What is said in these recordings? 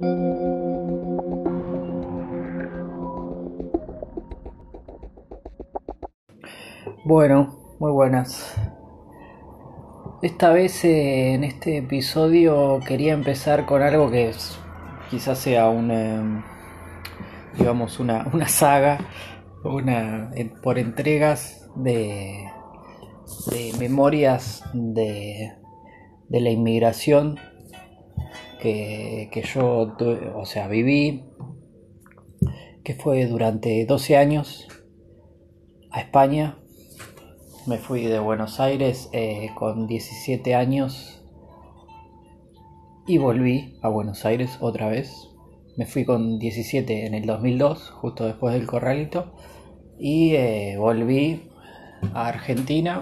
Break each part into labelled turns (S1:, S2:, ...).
S1: Bueno, muy buenas. Esta vez eh, en este episodio quería empezar con algo que quizás sea un, em, digamos, una, saga, una, por entregas de, memorias de la inmigración que, que yo, o sea, viví, que fue durante 12 años a España. Me fui de Buenos Aires eh, con 17 años y volví a Buenos Aires otra vez. Me fui con 17 en el 2002, justo después del corralito, y eh, volví a Argentina,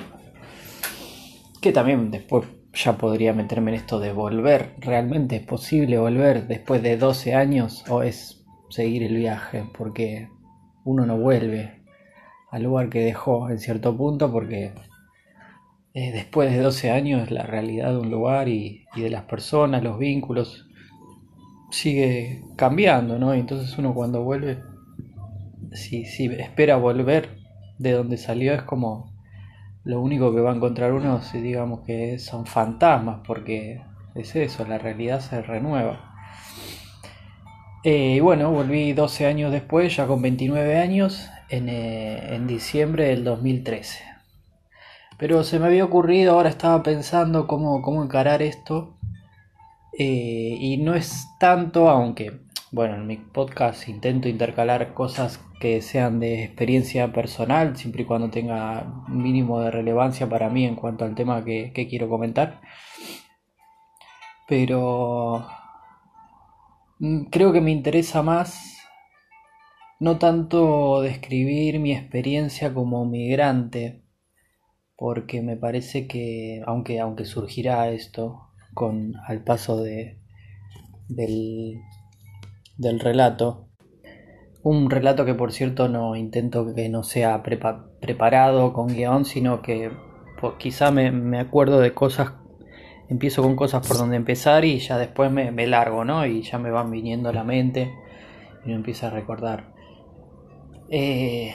S1: que también después ya podría meterme en esto de volver. ¿Realmente es posible volver después de 12 años o es seguir el viaje? Porque uno no vuelve al lugar que dejó en cierto punto porque eh, después de 12 años la realidad de un lugar y, de las personas, los vínculos, sigue cambiando, ¿no? Y entonces uno cuando vuelve, si, si espera volver de donde salió es como lo único que va a encontrar uno, si digamos que son fantasmas, porque es eso, la realidad se renueva. Eh, y bueno, volví 12 años después, ya con 29 años, en, eh, en, diciembre del 2013. Pero se me había ocurrido, ahora estaba pensando cómo, cómo encarar esto. Eh, y no es tanto, aunque, bueno, en mi podcast intento intercalar cosas que sean de experiencia personal, siempre y cuando tenga mínimo de relevancia para mí en cuanto al tema que, quiero comentar. Pero mm, creo que me interesa más no tanto describir mi experiencia como migrante, porque me parece que, aunque, aunque surgirá esto con al paso de, del, del relato, un relato que por cierto no intento que no sea preparado con guion, sino que pues, quizá me, acuerdo de cosas, empiezo con cosas por donde empezar y ya después me, largo, ¿no? Y ya me van viniendo a la mente y me empiezo a recordar. Eh,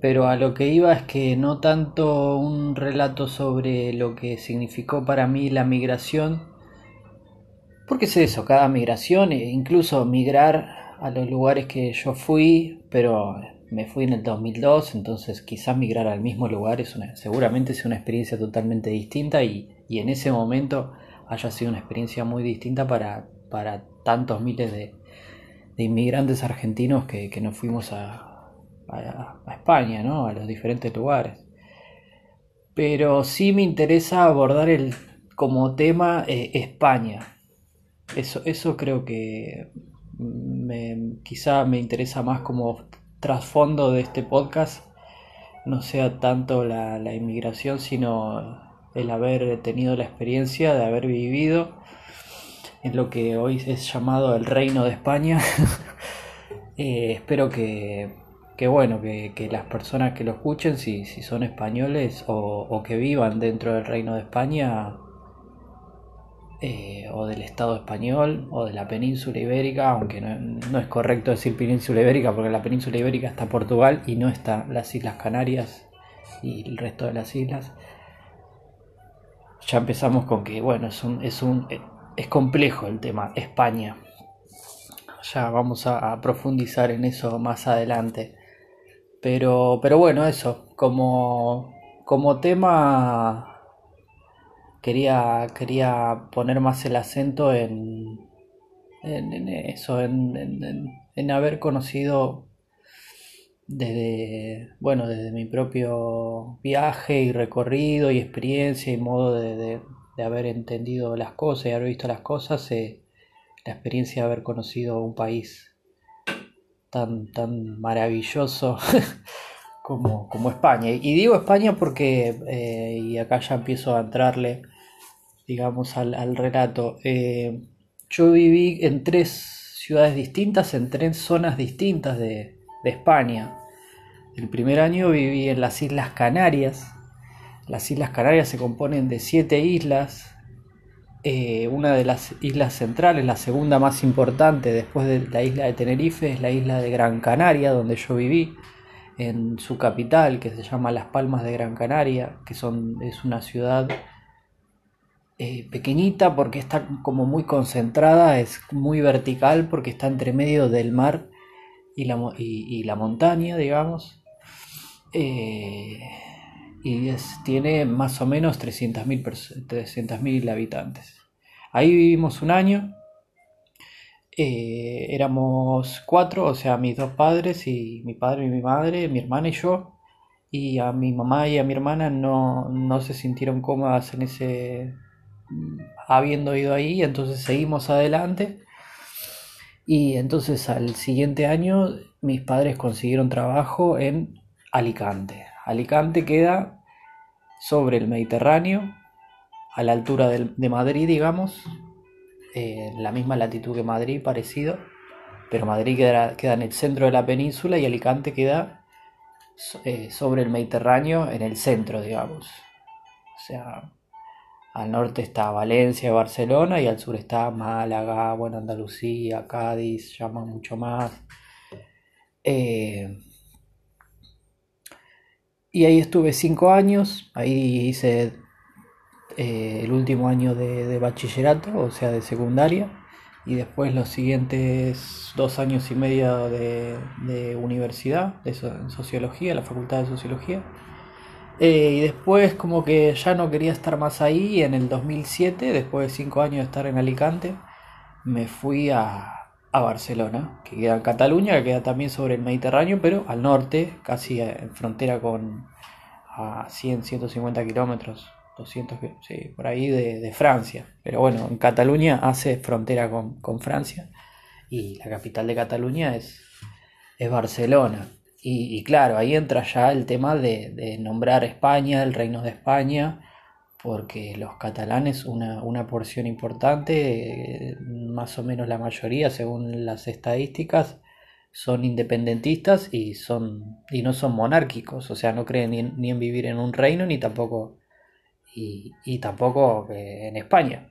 S1: pero a lo que iba es que no tanto un relato sobre lo que significó para mí la migración, porque es eso, cada migración, e incluso migrar a los lugares que yo fui, pero me fui en el 2002, entonces quizás migrar al mismo lugar es seguramente es una experiencia totalmente distinta y, en ese momento haya sido una experiencia muy distinta para, para tantos miles de, inmigrantes argentinos que, nos fuimos a, a, España, ¿no? a los diferentes lugares. Pero sí me interesa abordar el, como tema eh, España. Eso, eso creo que me, quizá me interesa más como trasfondo de este podcast, no sea tanto la, inmigración, sino el haber tenido la experiencia de haber vivido en lo que hoy es llamado el Reino de España. Eh, espero que, que bueno, que, las personas que lo escuchen, si, si son españoles o, o, que vivan dentro del Reino de España, eh, o del Estado español o de la península ibérica, aunque no, es correcto decir península ibérica porque la península ibérica está Portugal y no está las Islas Canarias y el resto de las islas. Ya empezamos con que, bueno, es un, es un es complejo el tema España. Ya vamos a, profundizar en eso más adelante. Pero, pero bueno, eso, como, como tema quería, quería poner más el acento en, en, eso, en, en, haber conocido desde, bueno, desde mi propio viaje y recorrido y experiencia y modo de, de, haber entendido las cosas y haber visto las cosas, eh, la experiencia de haber conocido un país tan, tan maravilloso como, como España. Y digo España porque, eh, y acá ya empiezo a entrarle, digamos, al, relato. Eh, yo viví en tres ciudades distintas, en tres zonas distintas de, España. El primer año viví en las Islas Canarias. Las Islas Canarias se componen de siete islas eh, una de las islas centrales, la segunda más importante después de la isla de Tenerife, es la isla de Gran Canaria, donde yo viví, en su capital, que se llama Las Palmas de Gran Canaria, que son, es una ciudad eh, pequeñita porque está como muy concentrada, es muy vertical porque está entre medio del mar y la, y, la montaña, digamos. Eh, y tiene más o menos 300.000 habitantes. Ahí vivimos un año. Eh, éramos cuatro, o sea, mis dos padres y mi padre y mi madre, mi hermana y yo. Y a mi mamá y a mi hermana no, no se sintieron cómodas en ese habiendo ido ahí, entonces seguimos adelante. Y entonces al siguiente año mis padres consiguieron trabajo en Alicante. Alicante queda sobre el Mediterráneo, a la altura de, Madrid, digamos, en la misma latitud que Madrid, parecido, pero Madrid queda, queda, en el centro de la península y Alicante queda eh, sobre el Mediterráneo, en el centro, digamos. O sea, al norte está Valencia, Barcelona y al sur está Málaga, bueno, Andalucía, Cádiz, llama mucho más. Eh, y ahí estuve cinco años, ahí hice eh, el último año de, bachillerato, o sea, de secundaria, y después los siguientes dos años y medio de, de universidad, de sociología, la facultad de sociología. Eh, y después como que ya no quería estar más ahí, en el 2007, después de cinco años de estar en Alicante, me fui a, a Barcelona, que queda en Cataluña, que queda también sobre el Mediterráneo, pero al norte, casi en frontera con a 100, 150 kilómetros, 200, sí, por ahí de, Francia. Pero bueno, en Cataluña hace frontera con, Francia y la capital de Cataluña es, es Barcelona. Y, claro, ahí entra ya el tema de, de nombrar España, el reino de España, porque los catalanes, una, una porción importante, más o menos la mayoría, según las estadísticas, son independentistas y, son, y no son monárquicos, o sea, no creen ni en, vivir en un reino ni tampoco, y, y tampoco eh, en España,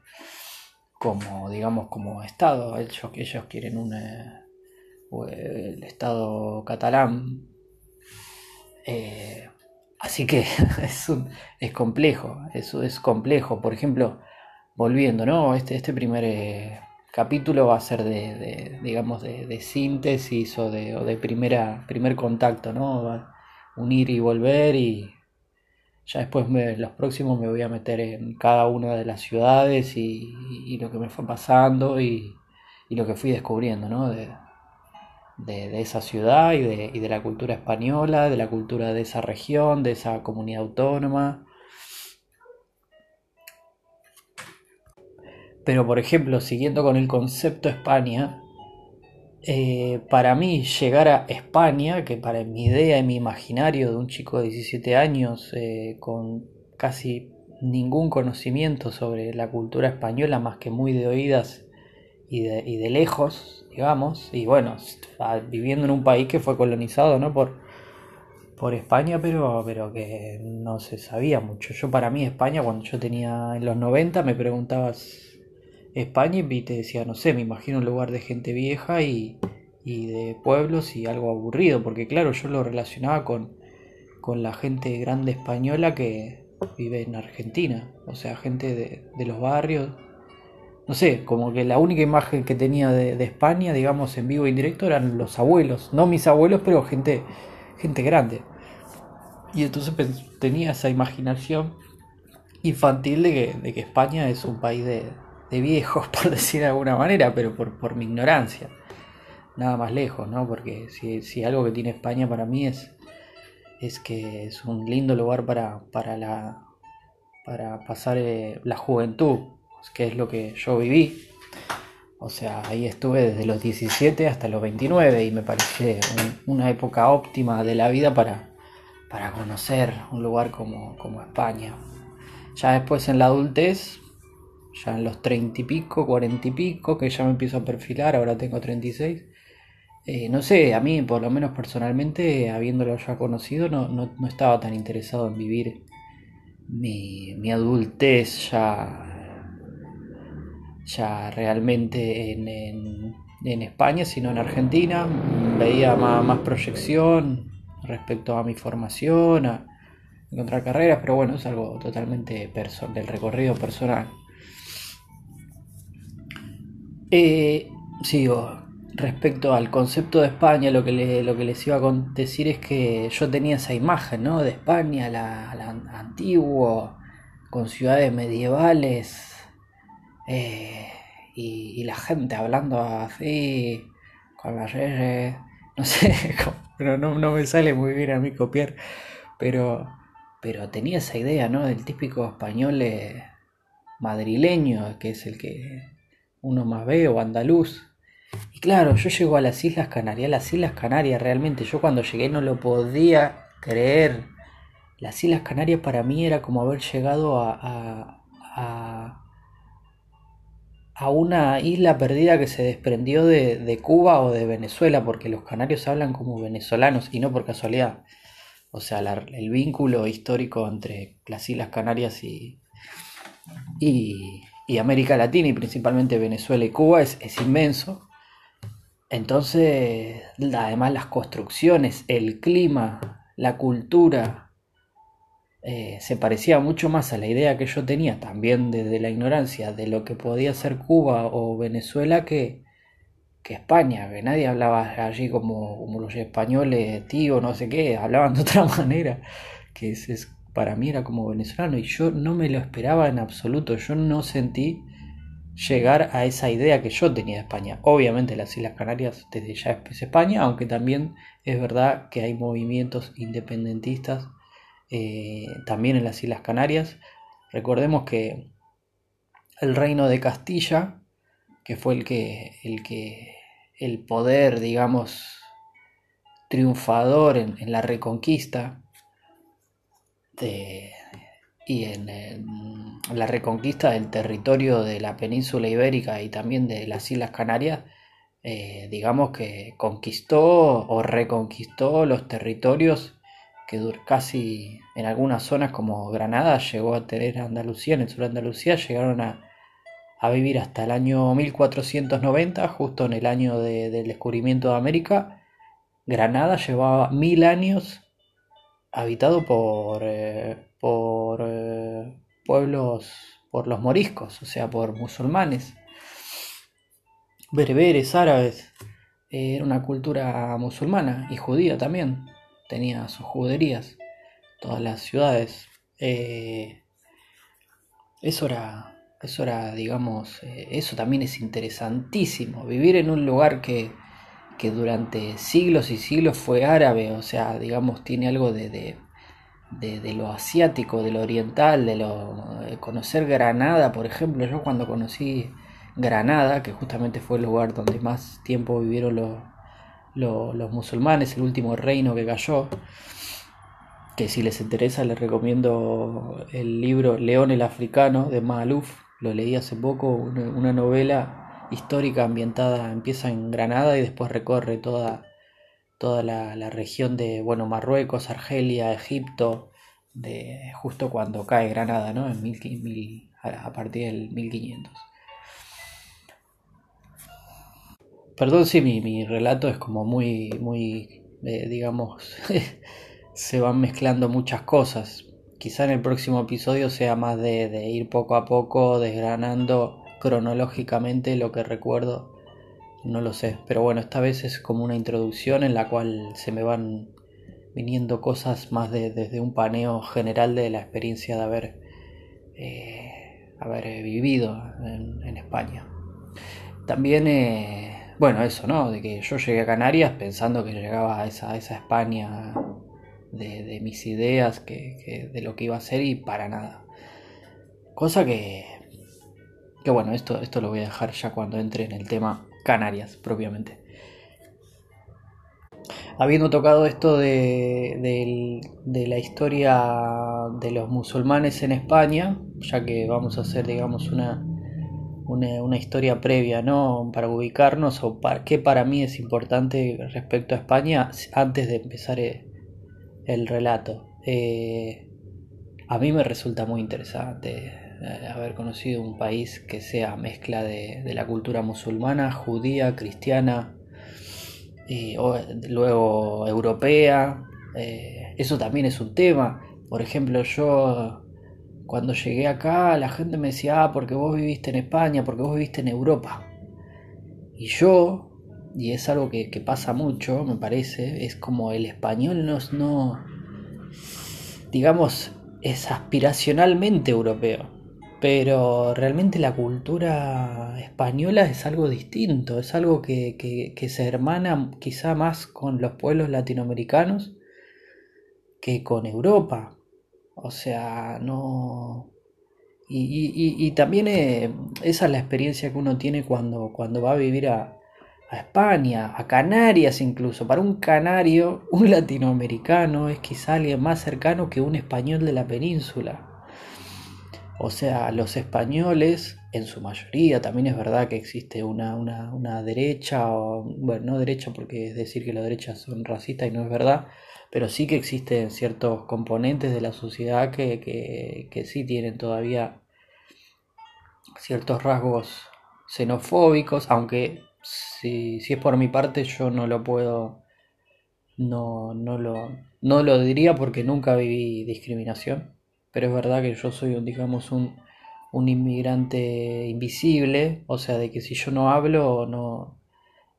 S1: como digamos como Estado, ellos, ellos quieren un el Estado catalán. Eh, Así que es, es complejo, eso es complejo. Por ejemplo, volviendo, ¿no? Este, este primer eh, capítulo va a ser de, digamos, de, síntesis o de, o de primera, primer contacto, ¿no? unir y volver y ya después los próximos me voy a meter en cada una de las ciudades y, lo que me fue pasando y, y lo que fui descubriendo, ¿no? De, de, esa ciudad y de, y de, la cultura española, de la cultura de esa región, de esa comunidad autónoma. Pero por ejemplo, siguiendo con el concepto España, eh, para mí llegar a España, que para mi idea y mi imaginario de un chico de 17 años eh, con casi ningún conocimiento sobre la cultura española más que muy de oídas y de, y de lejos, digamos, y bueno, viviendo en un país que fue colonizado, ¿no? Por, por España, pero, pero que no se sabía mucho. Yo para mí España, cuando yo tenía en los 90, me preguntabas España y te decía, no sé, me imagino un lugar de gente vieja y, y de pueblos y algo aburrido, porque claro, yo lo relacionaba con, con la gente grande española que vive en Argentina, o sea, gente de, de los barrios, no sé, como que la única imagen que tenía de, España, digamos, en vivo e indirecto eran los abuelos, no mis abuelos, pero gente, gente grande. Y entonces tenía esa imaginación infantil de que, que España es un país de, viejos, por decir de alguna manera, pero por, por mi ignorancia. Nada más lejos, ¿no? Porque si, si, algo que tiene España para mí es, es que es un lindo lugar para, para, la, para pasar eh, la juventud, que es lo que yo viví. O sea, ahí estuve desde los 17 hasta los 29 y me parece una época óptima de la vida para, para conocer un lugar como, como España. Ya después en la adultez, ya en los 30 y pico, 40 y pico, que ya me empiezo a perfilar, ahora tengo 36. Eh, no sé, a mí por lo menos personalmente, habiéndolo ya conocido, no, no, no estaba tan interesado en vivir mi, mi adultez ya ya realmente en, España, sino en Argentina. Veía más, proyección respecto a mi formación, a encontrar carreras, pero bueno, es algo totalmente del recorrido personal. Eh, sigo. Respecto al concepto de España, lo que, lo que les iba a decir es que yo tenía esa imagen, ¿no? De España, la, la antiguo, con ciudades medievales, eh, y, la gente hablando así, con las reyes, no sé, pero no, me sale muy bien a mí copiar, pero, pero tenía esa idea, ¿no? Del típico español eh, madrileño, que es el que uno más ve, o andaluz. Y claro, yo llego a las Islas Canarias, las Islas Canarias realmente, yo cuando llegué no lo podía creer. Las Islas Canarias para mí era como haber llegado a, una isla perdida que se desprendió de, Cuba o de Venezuela, porque los canarios hablan como venezolanos y no por casualidad. O sea, el vínculo histórico entre las Islas Canarias y, y, y América Latina y principalmente Venezuela y Cuba es, es inmenso. Entonces, además las construcciones, el clima, la cultura, eh, se parecía mucho más a la idea que yo tenía, también desde la ignorancia, de lo que podía ser Cuba o Venezuela que, que España, que nadie hablaba allí como, como los españoles, tío, no sé qué, hablaban de otra manera, que es, para mí era como venezolano y yo no me lo esperaba en absoluto, yo no sentí llegar a esa idea que yo tenía de España. Obviamente las Islas Canarias desde ya es España, aunque también es verdad que hay movimientos independentistas eh, también en las Islas Canarias. Recordemos que el reino de Castilla, que fue el que, el que, el poder, digamos, triunfador en la reconquista de, y en, la reconquista del territorio de la península ibérica y también de las Islas Canarias, eh, digamos que conquistó o reconquistó los territorios que casi en algunas zonas como Granada llegó a tener Andalucía, en el sur de Andalucía llegaron a, vivir hasta el año 1490, justo en el año del descubrimiento de América. Granada llevaba mil años habitado por, eh, por eh, pueblos, por los moriscos, o sea, por musulmanes, bereberes, árabes. Era una cultura musulmana y judía también. Tenía sus juderías, todas las ciudades. Eh, eso era, eso era, digamos, eso también es interesantísimo. Vivir en un lugar que, que durante siglos y siglos fue árabe, o sea, digamos, tiene algo de, de, lo asiático, de lo oriental, de lo conocer Granada, por ejemplo, yo cuando conocí Granada, que justamente fue el lugar donde más tiempo vivieron los, los, musulmanes, el último reino que cayó, que si les interesa les recomiendo el libro León el Africano de Maaluf, lo leí hace poco, una novela histórica ambientada, empieza en Granada y después recorre toda, toda la, región de bueno, Marruecos, Argelia, Egipto, de justo cuando cae Granada, ¿no? En mil, a partir del 1500. Perdón si mi, relato es como muy, muy, eh, digamos, se van mezclando muchas cosas. Quizá en el próximo episodio sea más de ir poco a poco desgranando cronológicamente lo que recuerdo, no lo sé. Pero bueno, esta vez es como una introducción en la cual se me van viniendo cosas más de, desde un paneo general de la experiencia de haber, eh, haber vivido en, España. También, eh, bueno, eso, ¿no? De que yo llegué a Canarias pensando que llegaba a esa, España de, mis ideas, que, de lo que iba a ser y para nada. Cosa que que bueno, esto, esto lo voy a dejar ya cuando entre en el tema Canarias propiamente. Habiendo tocado esto de, la historia de los musulmanes en España, ya que vamos a hacer, digamos, una, una, historia previa, ¿no? Para ubicarnos o para qué para mí es importante respecto a España antes de empezar el, el relato. Eh, a mí me resulta muy interesante eh, haber conocido un país que sea mezcla de, la cultura musulmana, judía, cristiana, y luego europea. Eh, eso también es un tema. Por ejemplo, yo cuando llegué acá la gente me decía, ah, porque vos viviste en España, porque vos viviste en Europa. Y yo, y es algo que, pasa mucho, me parece, es como el español no, no, digamos, es aspiracionalmente europeo. Pero realmente la cultura española es algo distinto, es algo que, que se hermana quizá más con los pueblos latinoamericanos que con Europa. O sea, no... Y, también eh, esa es la experiencia que uno tiene cuando, cuando va a vivir a, a España, a Canarias incluso. Para un canario, un latinoamericano es quizá alguien más cercano que un español de la península. O sea, los españoles, en su mayoría, también es verdad que existe una, una, una derecha, o, bueno, no derecha porque es decir que las derechas son racistas y no es verdad, pero sí que existen ciertos componentes de la sociedad que, que, sí tienen todavía ciertos rasgos xenofóbicos, aunque si, si, es por mi parte yo no lo puedo, no, no, lo, no lo diría porque nunca viví discriminación, pero es verdad que yo soy, digamos, un, un inmigrante invisible, o sea, de que si yo no hablo no,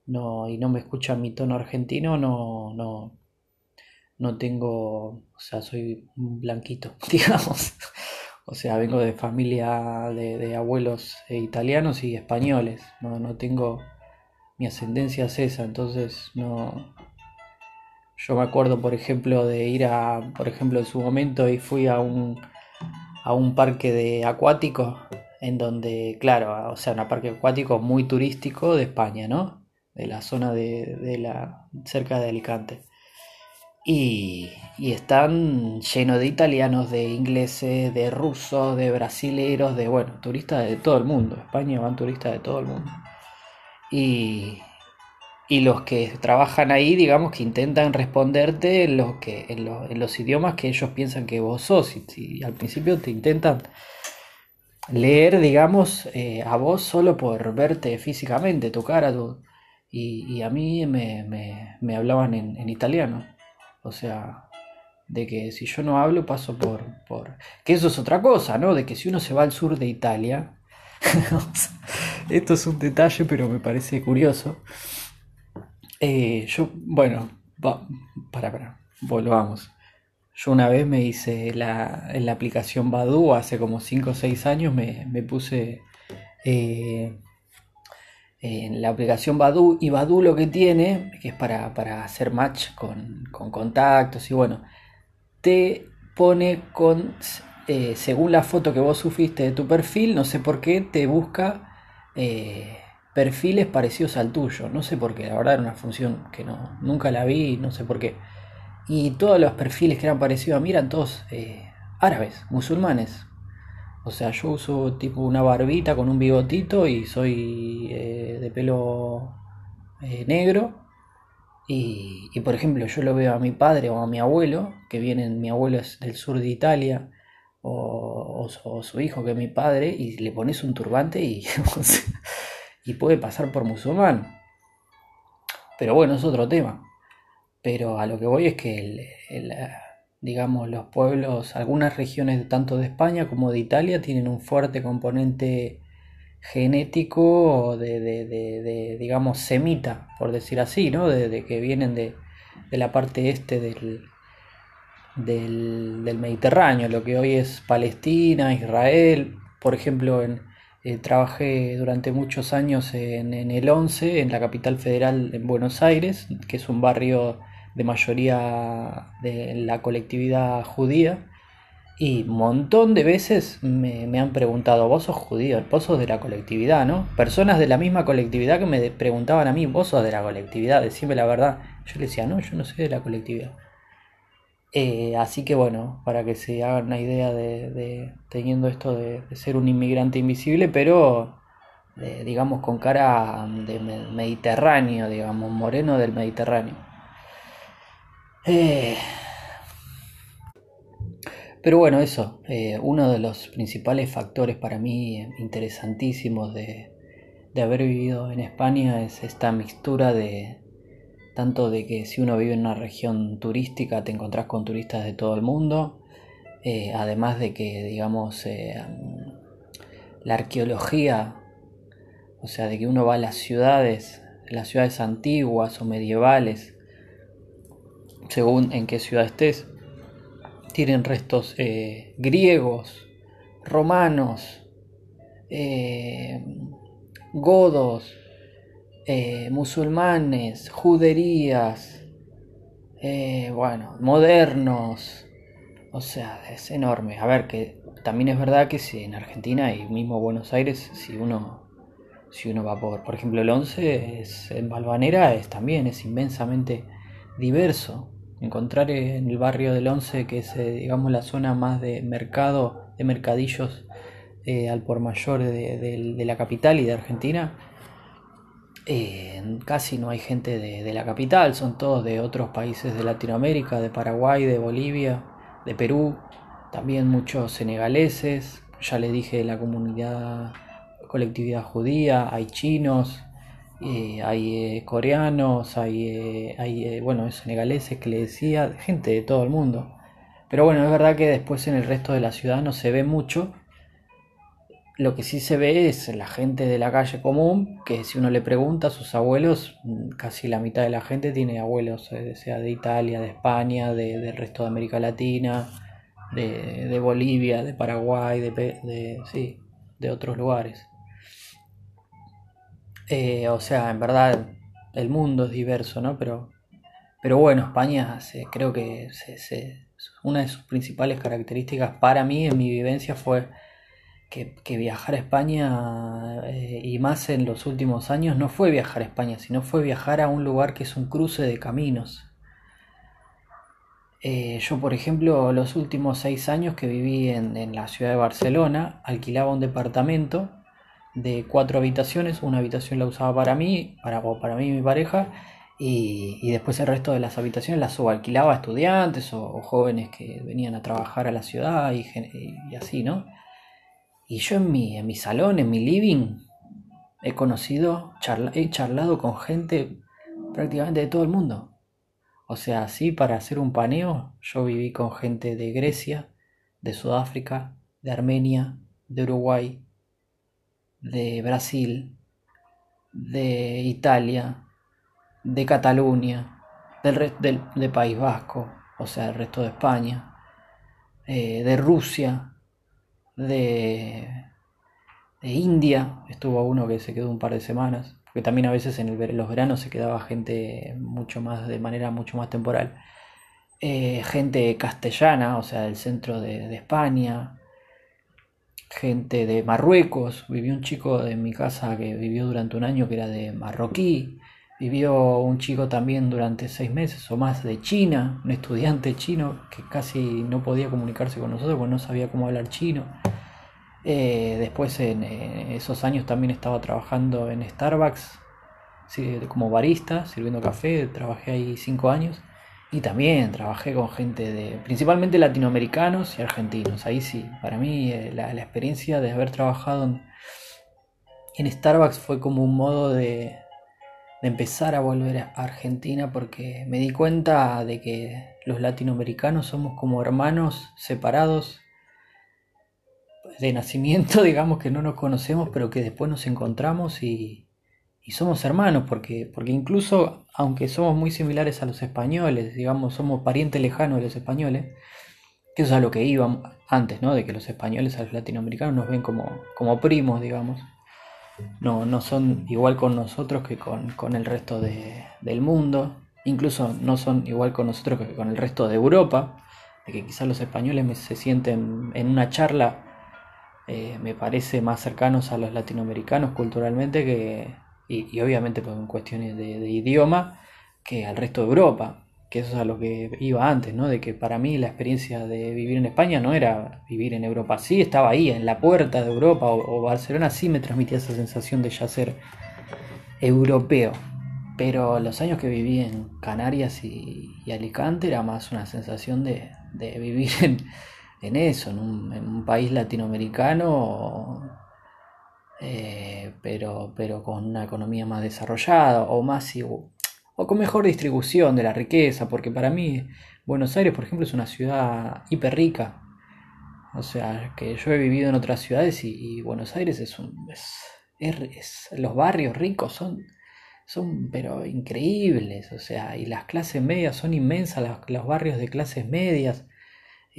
S1: no, y no me escucha mi tono argentino, no, no, no tengo, o sea, soy blanquito, digamos. O sea, vengo de familia de, abuelos italianos y españoles. No, no tengo, mi ascendencia es esa, entonces no... Yo me acuerdo, por ejemplo, de ir a, por ejemplo, en su momento y fui a un, a un parque de acuático, en donde, claro, o sea, un parque acuático muy turístico de España, ¿no? De la zona de, de la, cerca de Alicante. Y, están llenos de italianos, de ingleses, de rusos, de brasileros, de, bueno, turistas de todo el mundo. España van turistas de todo el mundo. Y, y los que trabajan ahí, digamos que intentan responderte en los, que, en los, idiomas que ellos piensan que vos sos. Y, al principio te intentan leer, digamos, eh, a vos solo por verte físicamente, tu cara. y, a mí me, hablaban en italiano. O sea, de que si yo no hablo paso por, por... Que eso es otra cosa, ¿no? De que si uno se va al sur de Italia, esto es un detalle, pero me parece curioso. Eh, yo, bueno, para, para, volvamos. Yo una vez me hice la, en la aplicación Badu, hace como 5 o 6 años, me, me puse eh, en la aplicación Badu y Badu lo que tiene, que es para, hacer match con, contactos y bueno, te pone con, eh, según la foto que vos sufriste de tu perfil, no sé por qué, te busca eh, perfiles parecidos al tuyo, no sé por qué, la verdad era una función que no, nunca la vi, no sé por qué. Y todos los perfiles que eran parecidos a mí eran todos eh, árabes, musulmanes, o sea, yo uso tipo una barbita con un bigotito y soy eh, de pelo eh, negro. Y, por ejemplo, yo lo veo a mi padre o a mi abuelo, que vienen, mi abuelo es del sur de Italia, o, su hijo que es mi padre, y le pones un turbante y, y puede pasar por musulmán. Pero bueno, es otro tema. Pero a lo que voy es que el digamos, los pueblos, algunas regiones tanto de España como de Italia tienen un fuerte componente genético de, de, de, digamos, semita, por decir así, ¿no? De, que vienen de, la parte este del, del, Mediterráneo, lo que hoy es Palestina, Israel. Por ejemplo, en, eh, trabajé durante muchos años en, en el 11, en la capital federal en Buenos Aires, que es un barrio de mayoría de la colectividad judía. Y un montón de veces me, han preguntado, vos sos judío, vos sos de la colectividad, ¿no? Personas de la misma colectividad que me preguntaban a mí, vos sos de la colectividad, decime la verdad. Yo le decía, no, yo no soy de la colectividad. Eh, así que bueno, para que se hagan una idea de, teniendo esto de, ser un inmigrante invisible, pero digamos con cara de mediterráneo, digamos, moreno del Mediterráneo. Eh, Pero bueno, eso, eh, uno de los principales factores para mí interesantísimos de, de haber vivido en España es esta mixtura de tanto de que si uno vive en una región turística te encontrás con turistas de todo el mundo, eh, además de que digamos la arqueología, o sea, de que uno va a las ciudades, las ciudades antiguas o medievales, según en qué ciudad estés, tienen restos eh, griegos, romanos, godos, eh, musulmanes, juderías, eh, bueno, modernos, o sea, es enorme. A ver, que también es verdad que si en Argentina y mismo Buenos Aires, si uno, si uno va por, por ejemplo, el 11 es, en Balvanera es también es inmensamente diverso. Encontrar en el barrio del 11, que es, eh, digamos, la zona más de mercado, de mercadillos al por mayor de la capital y de Argentina, casi no hay gente de, la capital, son todos de otros países de Latinoamérica, de Paraguay, de Bolivia, de Perú, también muchos senegaleses, ya le dije la comunidad, colectividad judía, hay chinos, eh, hay eh, coreanos, hay, eh, hay bueno, senegaleses que le decía, gente de todo el mundo. Pero bueno, es verdad que después en el resto de la ciudad no se ve mucho, lo que sí se ve es la gente de la calle común, que si uno le pregunta a sus abuelos, mm, casi la mitad de la gente tiene abuelos, eh, sea de Italia, de España, de, del resto de América Latina, de, Bolivia, de Paraguay, de, sí, de otros lugares. Eh, o sea, en verdad el mundo es diverso, ¿no? Pero, pero bueno, España creo que una de sus principales características para mí en mi vivencia fue que, viajar a España, eh, y más en los últimos años, no fue viajar a España, sino fue viajar a un lugar que es un cruce de caminos. Eh, yo, por ejemplo, los últimos seis años que viví en, la ciudad de Barcelona, alquilaba un departamento de cuatro habitaciones, una habitación la usaba para mí, para, para mí y mi pareja, y, después el resto de las habitaciones las subalquilaba a estudiantes o, jóvenes que venían a trabajar a la ciudad y, y así, ¿no? Y yo en mi, en mi salón, en mi living, he conocido, he charlado con gente prácticamente de todo el mundo. O sea, así para hacer un paneo, yo viví con gente de Grecia, de Sudáfrica, de Armenia, de Uruguay, de Brasil, de Italia, de Cataluña, del, del, País Vasco, o sea, el resto de España, eh, de Rusia, de, de India, estuvo uno que se quedó un par de semanas, porque también a veces en los veranos se quedaba gente mucho más de manera mucho más temporal. Eh, gente castellana, o sea, del centro de, España, gente de Marruecos, vivió un chico de mi casa que vivió durante un año que era de marroquí, vivió un chico también durante seis meses o más de China, un estudiante chino que casi no podía comunicarse con nosotros porque no sabía cómo hablar chino. Eh, después en eh, esos años también estaba trabajando en Starbucks como barista, sirviendo café, trabajé ahí cinco años y también trabajé con gente de principalmente latinoamericanos y argentinos. Ahí sí, para mí eh, la, experiencia de haber trabajado en, en, Starbucks fue como un modo de, de empezar a volver a Argentina porque me di cuenta de que los latinoamericanos somos como hermanos separados de nacimiento, digamos que no nos conocemos, pero que después nos encontramos y, somos hermanos, porque, porque incluso aunque somos muy similares a los españoles, digamos, somos parientes lejanos de los españoles, que eso es a lo que íbamos antes, ¿no? De que los españoles a los latinoamericanos nos ven como, como primos, digamos. No, no son igual con nosotros que con, el resto del mundo. Incluso no son igual con nosotros que con el resto de Europa. De que quizás los españoles se sienten en una charla eh, me parece más cercanos a los latinoamericanos culturalmente que, y, obviamente por cuestiones de, idioma que al resto de Europa, que eso es a lo que iba antes, ¿no? De que para mí la experiencia de vivir en España no era vivir en Europa, sí estaba ahí, en la puerta de Europa o, Barcelona, sí me transmitía esa sensación de ya ser europeo. Pero los años que viví en Canarias y, Alicante era más una sensación de, de vivir en, en eso, en un, país latinoamericano, eh, pero, pero con una economía más desarrollada o más o con mejor distribución de la riqueza, porque para mí Buenos Aires, por ejemplo, es una ciudad hiper rica. O sea, que yo he vivido en otras ciudades y, Buenos Aires es un... Es, los barrios ricos son, son pero increíbles, o sea, y las clases medias son inmensas, los, barrios de clases medias,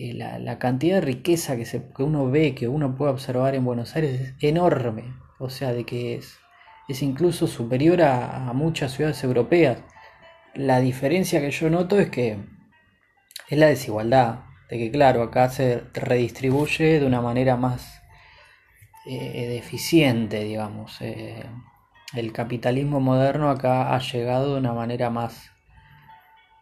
S1: eh, la, cantidad de riqueza que, se, que uno ve, que uno puede observar en Buenos Aires es enorme, o sea, de que es, es incluso superior a muchas ciudades europeas. La diferencia que yo noto es que es la desigualdad, de que claro, acá se redistribuye de una manera más eh, deficiente, digamos. Eh, el capitalismo moderno acá ha llegado de una manera más,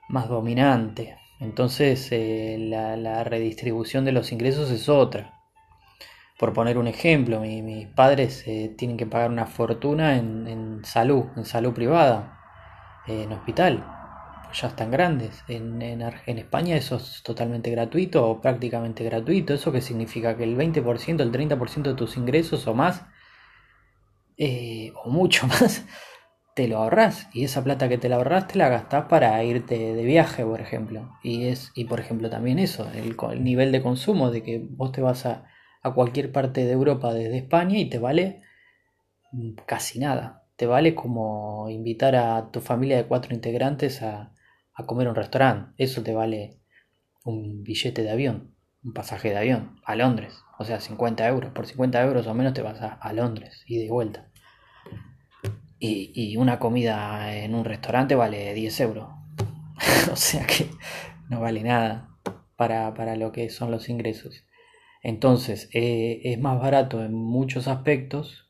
S1: más dominante. Entonces eh, la, redistribución de los ingresos es otra. Por poner un ejemplo, mis padres tienen que pagar una fortuna en, salud, en salud privada en hospital, ya están grandes. En, en, España eso es totalmente gratuito o prácticamente gratuito. ¿Eso qué significa? Que el 20%, el 30% de tus ingresos o más, eh, o mucho más, te lo ahorras. Y esa plata que te la ahorras te la gastás para irte de viaje, por ejemplo. Y, es, y por ejemplo también eso, el, el nivel de consumo, de que vos te vas a, a cualquier parte de Europa desde España y te vale casi nada te vale como invitar a tu familia de cuatro integrantes a, comer a un restaurante. Eso te vale un billete de avión, un pasaje de avión a Londres. O sea, 50 euros. Por 50 euros o menos te vas a, Londres y de vuelta. Y, una comida en un restaurante vale 10 euros. o sea que no vale nada para, lo que son los ingresos. Entonces, eh, es más barato en muchos aspectos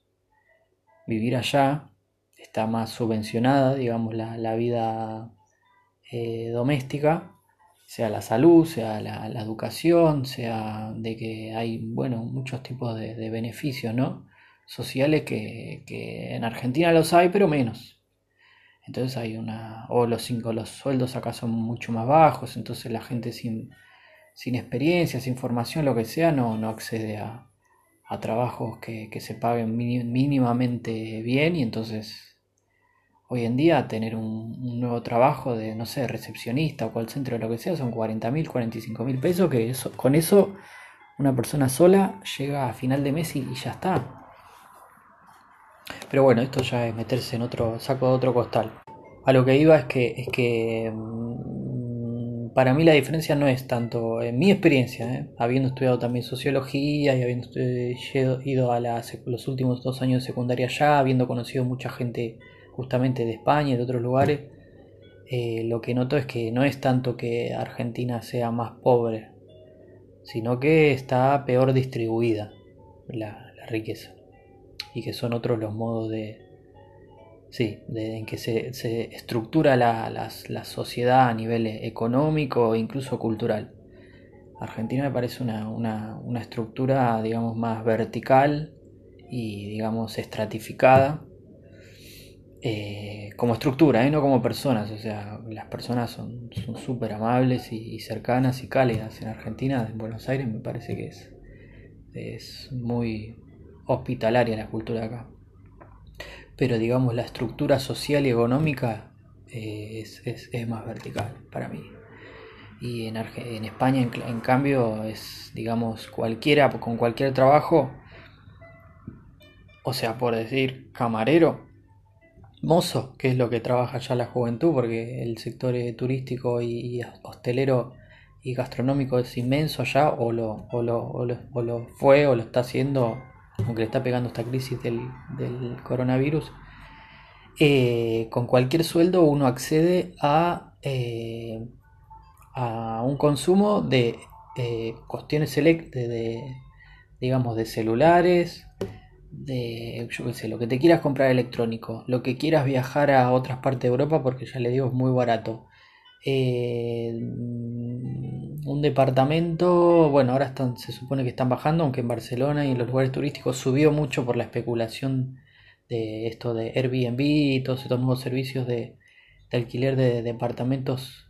S1: vivir allá está más subvencionada, digamos, la, vida eh, doméstica, sea la salud, sea la, educación, sea de que hay, bueno, muchos tipos de, beneficios, ¿no? Sociales que, en Argentina los hay, pero menos. Entonces hay una, o los, los sueldos acá son mucho más bajos, entonces la gente sin, sin experiencia, sin formación, lo que sea, no, no accede a, a trabajos que, que se paguen mínimamente bien y entonces Hoy en día tener un, nuevo trabajo de, no sé, recepcionista o cual centro o lo que sea, son 40 mil, 45 mil pesos, que eso, con eso una persona sola llega a final de mes y, ya está. Pero bueno, esto ya es meterse en otro saco de otro costal. A lo que iba es que, es que mm, para mí la diferencia no es tanto, en mi experiencia, ¿eh? habiendo estudiado también sociología y habiendo ido a los últimos dos años de secundaria ya, habiendo conocido mucha gente justamente de España y de otros lugares, eh, lo que noto es que no es tanto que Argentina sea más pobre, sino que está peor distribuida la, riqueza y que son otros los modos de, sí, de, en que se, estructura la, la, sociedad a nivel económico e incluso cultural. Argentina me parece una, una, una estructura, digamos, más vertical y, digamos, estratificada eh, como estructura, ¿eh? no como personas. O sea, las personas son súper amables y, cercanas y cálidas. En Argentina, en Buenos Aires, me parece que es, es muy hospitalaria la cultura acá. Pero digamos, la estructura social y económica eh, es, es, más vertical para mí. Y en, en España, en, en, cambio, es, digamos, cualquiera con cualquier trabajo, o sea, por decir camarero, mozo, que es lo que trabaja ya la juventud, porque el sector eh, turístico y, hostelero y gastronómico es inmenso ya, o lo, o lo, o lo, fue o lo está haciendo, aunque le está pegando esta crisis del, coronavirus. Eh, con cualquier sueldo uno accede a, eh, a un consumo de cuestiones select de, digamos, de celulares, de, yo qué sé, lo que te quieras comprar electrónico, lo que quieras viajar a otras partes de Europa, porque ya le digo es muy barato. Eh, un departamento, bueno, ahora están, se supone que están bajando, aunque en Barcelona y en los lugares turísticos subió mucho por la especulación de esto de Airbnb y todos estos nuevos servicios de, alquiler de departamentos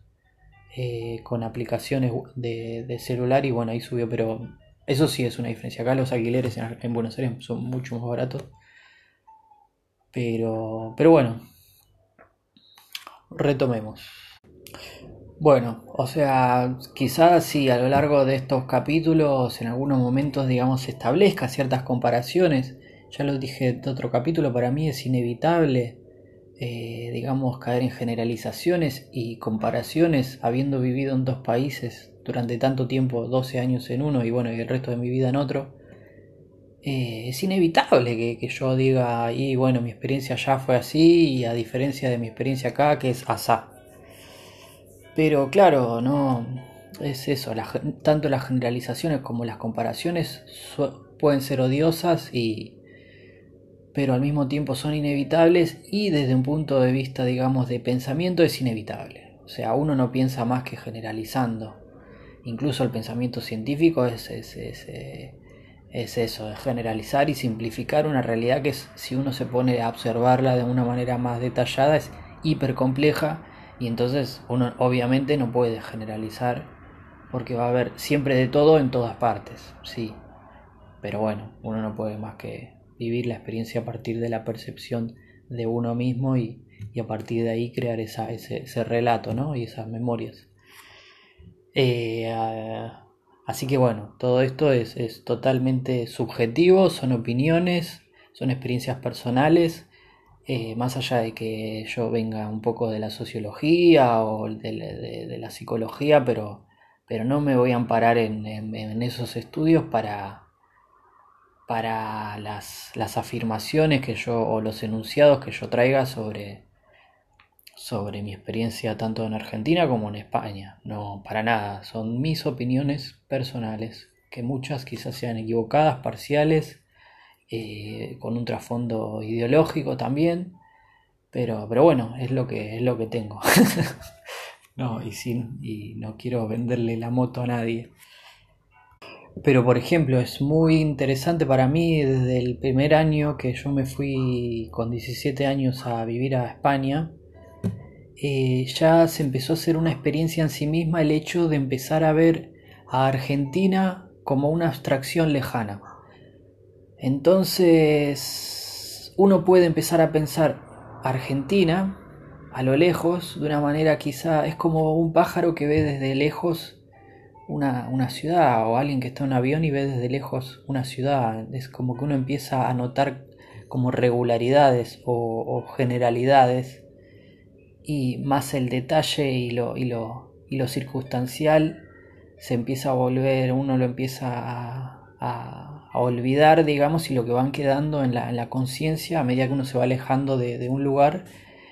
S1: eh, con aplicaciones de, celular y bueno, ahí subió, pero eso sí es una diferencia. Acá los alquileres en, Buenos Aires son mucho más baratos. Pero, pero bueno, retomemos. Bueno, o sea, quizás si a lo largo de estos capítulos en algunos momentos, digamos, se establezca ciertas comparaciones. Ya lo dije en otro capítulo, para mí es inevitable eh, digamos, caer en generalizaciones y comparaciones, habiendo vivido en dos países durante tanto tiempo, 12 años en uno y bueno, y el resto de mi vida en otro, eh, es inevitable que, yo diga, y bueno, mi experiencia allá fue así, y a diferencia de mi experiencia acá, que es asá. Pero claro, no es eso, tanto las generalizaciones como las comparaciones pueden ser odiosas y, pero al mismo tiempo son inevitables y desde un punto de vista, digamos, de pensamiento es inevitable. O sea, uno no piensa más que generalizando. Incluso el pensamiento científico es, es, eh, eso, es generalizar y simplificar una realidad que es, si uno se pone a observarla de una manera más detallada, es hiper compleja y entonces uno obviamente no puede generalizar porque va a haber siempre de todo en todas partes, sí. Pero bueno, uno no puede más que vivir la experiencia a partir de la percepción de uno mismo y, a partir de ahí crear esa, ese, relato ¿no? y esas memorias. Eh, así que bueno, todo esto es, es, totalmente subjetivo, son opiniones, son experiencias personales, eh, más allá de que yo venga un poco de la sociología o de, la psicología, pero, pero no me voy a amparar en esos estudios para, para las, afirmaciones que yo o los enunciados que yo traiga sobre, sobre mi experiencia tanto en Argentina como en España. No, para nada, son mis opiniones personales, que muchas quizás sean equivocadas, parciales, eh, con un trasfondo ideológico también, pero, pero bueno, es lo que, es lo que tengo. no, y, sin, y no quiero venderle la moto a nadie. Pero por ejemplo, es muy interesante para mí desde el primer año que yo me fui con 17 años a vivir a España, eh, ya se empezó a hacer una experiencia en sí misma el hecho de empezar a ver a Argentina como una abstracción lejana. Entonces, uno puede empezar a pensar Argentina a lo lejos de una manera quizá es como un pájaro que ve desde lejos una, ciudad o alguien que está en un avión y ve desde lejos una ciudad. Es como que uno empieza a notar como regularidades o, generalidades y más el detalle y lo, y, lo, y lo circunstancial se empieza a volver, uno lo empieza a, a, olvidar, digamos, y lo que van quedando en la, la conciencia a medida que uno se va alejando de, un lugar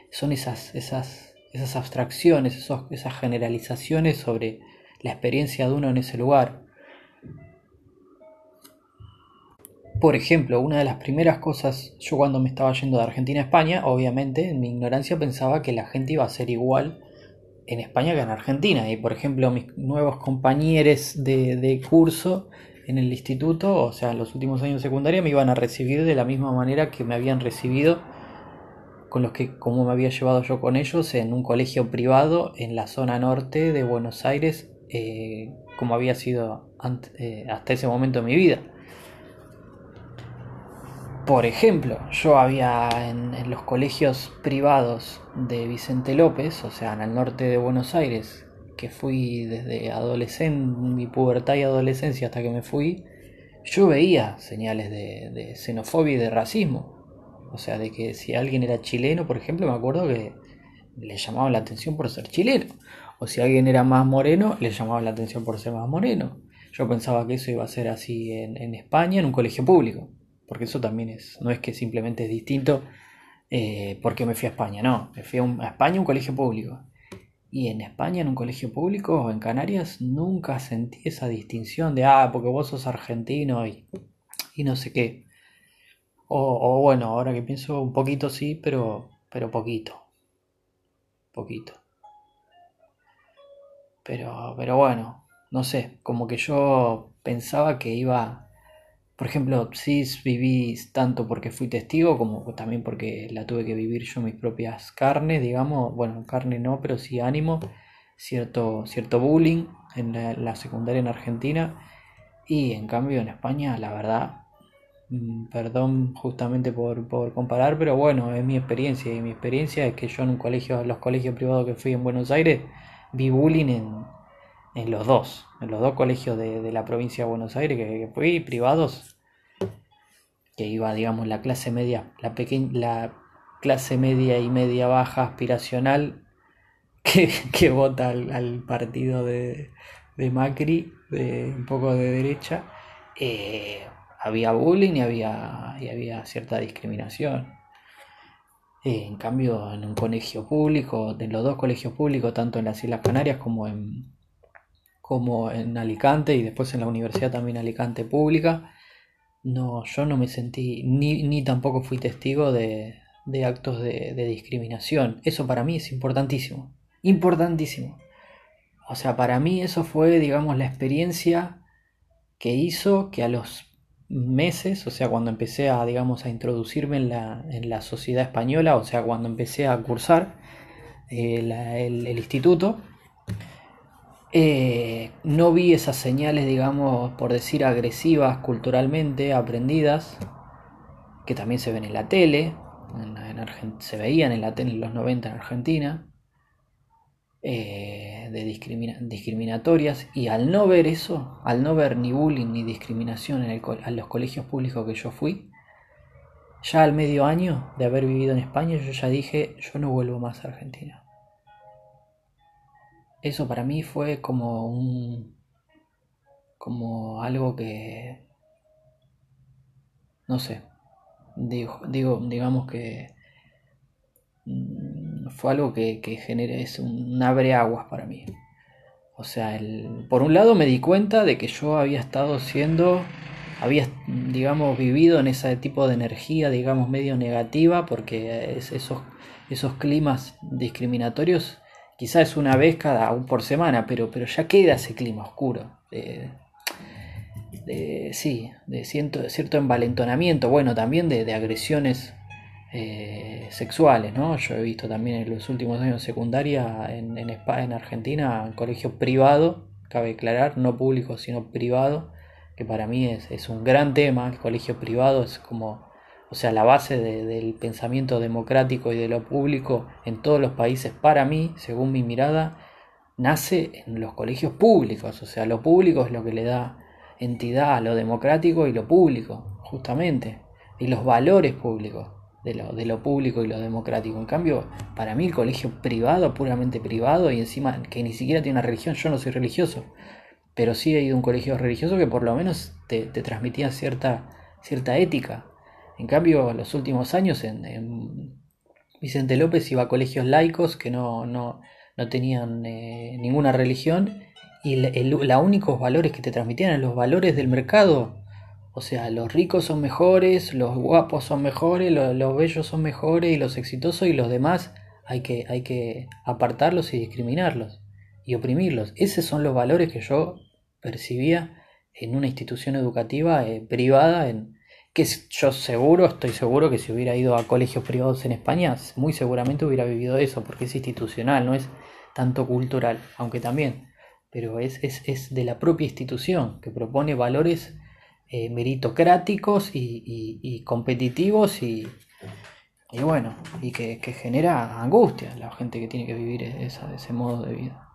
S1: son esas, esas, esas abstracciones, esas generalizaciones sobre, la experiencia de uno en ese lugar. Por ejemplo, una de las primeras cosas, yo cuando me estaba yendo de Argentina a España, obviamente en mi ignorancia pensaba que la gente iba a ser igual en España que en Argentina. Y por ejemplo, mis nuevos compañeros de, curso en el instituto, o sea, en los últimos años de secundaria, me iban a recibir de la misma manera que me habían recibido con los que como me había llevado yo con ellos en un colegio privado en la zona norte de Buenos Aires eh, como había sido eh, hasta ese momento de mi vida. Por ejemplo, yo había en, los colegios privados de Vicente López, o sea, en el norte de Buenos Aires, que fui desde adolescente, mi pubertad y adolescencia hasta que me fui, yo veía señales de, xenofobia y de racismo. O sea, de que si alguien era chileno, por ejemplo, me acuerdo que le llamaban la atención por ser chileno o si alguien era más moreno, le llamaba la atención por ser más moreno. Yo pensaba que eso iba a ser así en, España, en un colegio público, porque eso también es, no es que simplemente es distinto eh, porque me fui a España, no, me fui a, España a España un colegio público. Y en España, en un colegio público, o en Canarias, nunca sentí esa distinción de, ah, porque vos sos argentino y, y no sé qué. O, o, bueno, ahora que pienso un poquito sí, pero, pero poquito. Poquito. Pero, pero bueno, no sé, como que yo pensaba que iba, por ejemplo, sí viví tanto porque fui testigo como también porque la tuve que vivir yo mis propias carnes, digamos, bueno, carne no, pero sí ánimo, cierto, cierto bullying en la, secundaria en Argentina. Y en cambio en España, la verdad, mm, perdón justamente por, por, comparar, pero bueno, es mi experiencia. Y mi experiencia es que yo en un colegio, los colegios privados que fui en Buenos Aires, vi bullying en, en los dos, en los dos colegios de, la provincia de Buenos Aires que, fui privados, que iba, digamos, la clase media, la, la clase media y media baja aspiracional que, vota al, partido de, Macri, de, un poco de derecha, eh, había bullying y había, y había cierta discriminación. Eh, en cambio, en un colegio público, en los dos colegios públicos, tanto en las Islas Canarias como en, como en Alicante y después en la universidad también Alicante pública, no, yo no me sentí, ni, ni tampoco fui testigo de, de actos de, discriminación. Eso para mí es importantísimo importantísimo. O sea, para mí eso fue, digamos, la experiencia que hizo que a los meses, o sea, cuando empecé a, digamos, a introducirme en la, en la sociedad española, o sea, cuando empecé a cursar eh, el, instituto, eh, no vi esas señales, digamos, por decir, agresivas culturalmente, aprendidas, que también se ven en la tele, se veían en la tele en los 90 en Argentina, eh, de discriminatorias y al no ver eso, al no ver ni bullying ni discriminación en, el, los colegios públicos que yo fui, ya al medio año de haber vivido en España yo ya dije, yo no vuelvo más a Argentina. Eso para mí fue como un como algo que no sé, digo, digamos que fue algo que, que es un abre aguas para mí. O sea, el, por un lado me di cuenta de que yo había estado siendo, había, digamos, vivido en ese tipo de energía, digamos, medio negativa, porque esos, esos climas discriminatorios quizás es una vez cada un por semana, pero, pero ya queda ese clima oscuro. De, sí, de cierto, cierto envalentonamiento, bueno, también de, de agresiones eh, sexuales, ¿no? Yo he visto también en los últimos años de secundaria en, en, en Argentina, en colegio privado, cabe aclarar, no público, sino privado, que para mí es, un gran tema, el colegio privado es como, o sea, la base del pensamiento democrático y de lo público en todos los países, para mí, según mi mirada, nace en los colegios públicos, o sea, lo público es lo que le da entidad a lo democrático y lo público, justamente, y los valores públicos de lo, de lo público y lo democrático. En cambio, para mí el colegio privado, puramente privado, y encima que ni siquiera tiene una religión, yo no soy religioso, pero sí he ido a un colegio religioso que por lo menos te, transmitía cierta, cierta ética. En cambio, los últimos años en, Vicente López iba a colegios laicos que no, no, no tenían eh, ninguna religión y los únicos valores que te transmitían eran los valores del mercado o sea, los ricos son mejores, los guapos son mejores, los, bellos son mejores y los exitosos y los demás hay que, hay que apartarlos y discriminarlos y oprimirlos. Esos son los valores que yo percibía en una institución educativa eh, privada en que yo seguro, estoy seguro que si hubiera ido a colegios privados en España, muy seguramente hubiera vivido eso, porque es institucional, no es tanto cultural, aunque también, pero es, es, es de la propia institución que propone valores eh, meritocráticos y, competitivos y, y, bueno, y que, genera angustia la gente que tiene que vivir esa, ese modo de vida.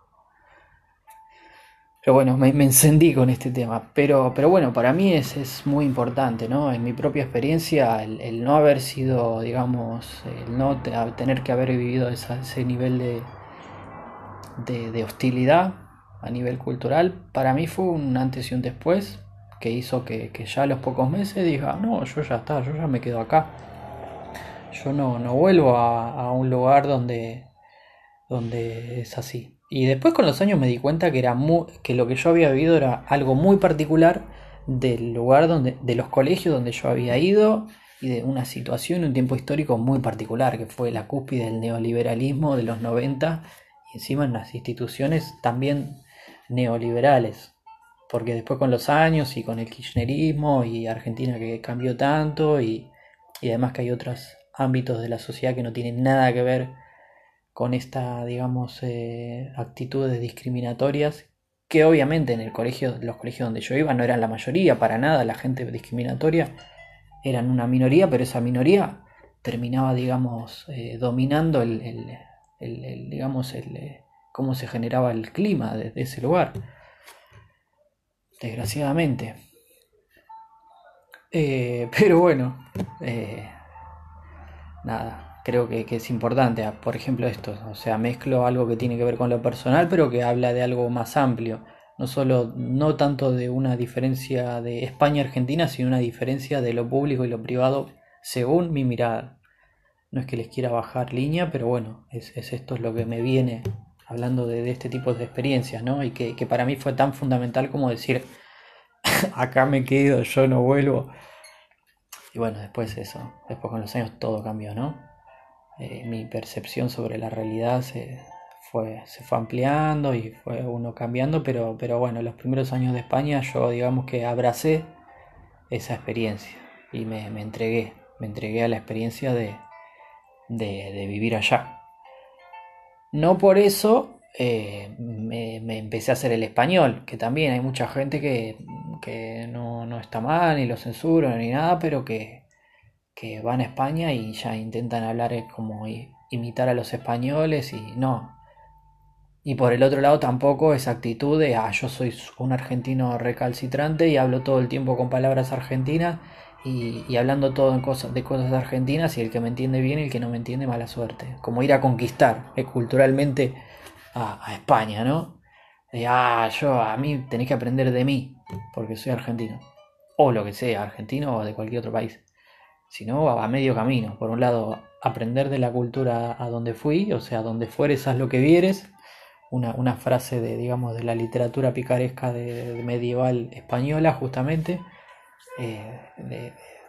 S1: Pero bueno, me, encendí con este tema. Pero, pero bueno, para mí es, es muy importante, ¿no? En mi propia experiencia, el, no haber sido, digamos, el no tener que haber vivido ese nivel de, de, hostilidad a nivel cultural, para mí fue un antes y un después que hizo que, ya a los pocos meses diga, no, yo ya está, yo ya me quedo acá. Yo no, no vuelvo a, un lugar donde, donde es así. Y después con los años me di cuenta que, era que lo que yo había vivido era algo muy particular del lugar donde, de los colegios donde yo había ido y de una situación, un tiempo histórico muy particular, que fue la cúspide del neoliberalismo de los 90 y encima en las instituciones también neoliberales. Porque después con los años y con el kirchnerismo y Argentina que cambió tanto y, además que hay otros ámbitos de la sociedad que no tienen nada que ver con esta, digamos, eh, actitudes discriminatorias que obviamente en el colegio, los colegios donde yo iba no eran la mayoría, para nada, la gente discriminatoria eran una minoría, pero esa minoría terminaba, digamos, eh, dominando el, digamos, el, eh, cómo se generaba el clima de, ese lugar. Desgraciadamente. pero bueno, nada, creo que, es importante. Ah, por ejemplo, esto, o sea, mezclo algo que tiene que ver con lo personal, pero que habla de algo más amplio. No solo, no tanto de una diferencia de España-Argentina, sino una diferencia de lo público y lo privado según mi mirada. No es que les quiera bajar línea, pero bueno, es, esto es lo que me viene hablando de, este tipo de experiencias, ¿no? Y que, que para mí fue tan fundamental como decir, acá me quedo, yo no vuelvo. Y bueno, después eso, después con los años todo cambió, ¿no? Eh, mi percepción sobre la realidad se fue, se fue ampliando y fue uno cambiando, pero, pero bueno, los primeros años de España yo digamos que abracé esa experiencia y me, entregué, me entregué a la experiencia de, de, vivir allá. No por eso eh, me, empecé a hacer el español, que también hay mucha gente que, que no, no, está mal, ni lo censuran ni nada, pero que, que van a España y ya intentan hablar como imitar a los españoles y no. Y por el otro lado tampoco esa actitud de, ah, yo soy un argentino recalcitrante y hablo todo el tiempo con palabras argentinas y, hablando todo en cosas, de cosas argentinas y el que me entiende bien y el que no me entiende mala suerte. Como ir a conquistar eh, culturalmente a, España, ¿no? De, ah, yo, a mí tenéis que aprender de mí porque soy argentino. O lo que sea, argentino o de cualquier otro país sino a medio camino. Por un lado, aprender de la cultura a donde fui, o sea, donde fueres, haz lo que vieres. Una, frase de, digamos, de la literatura picaresca de, medieval española, justamente, eh,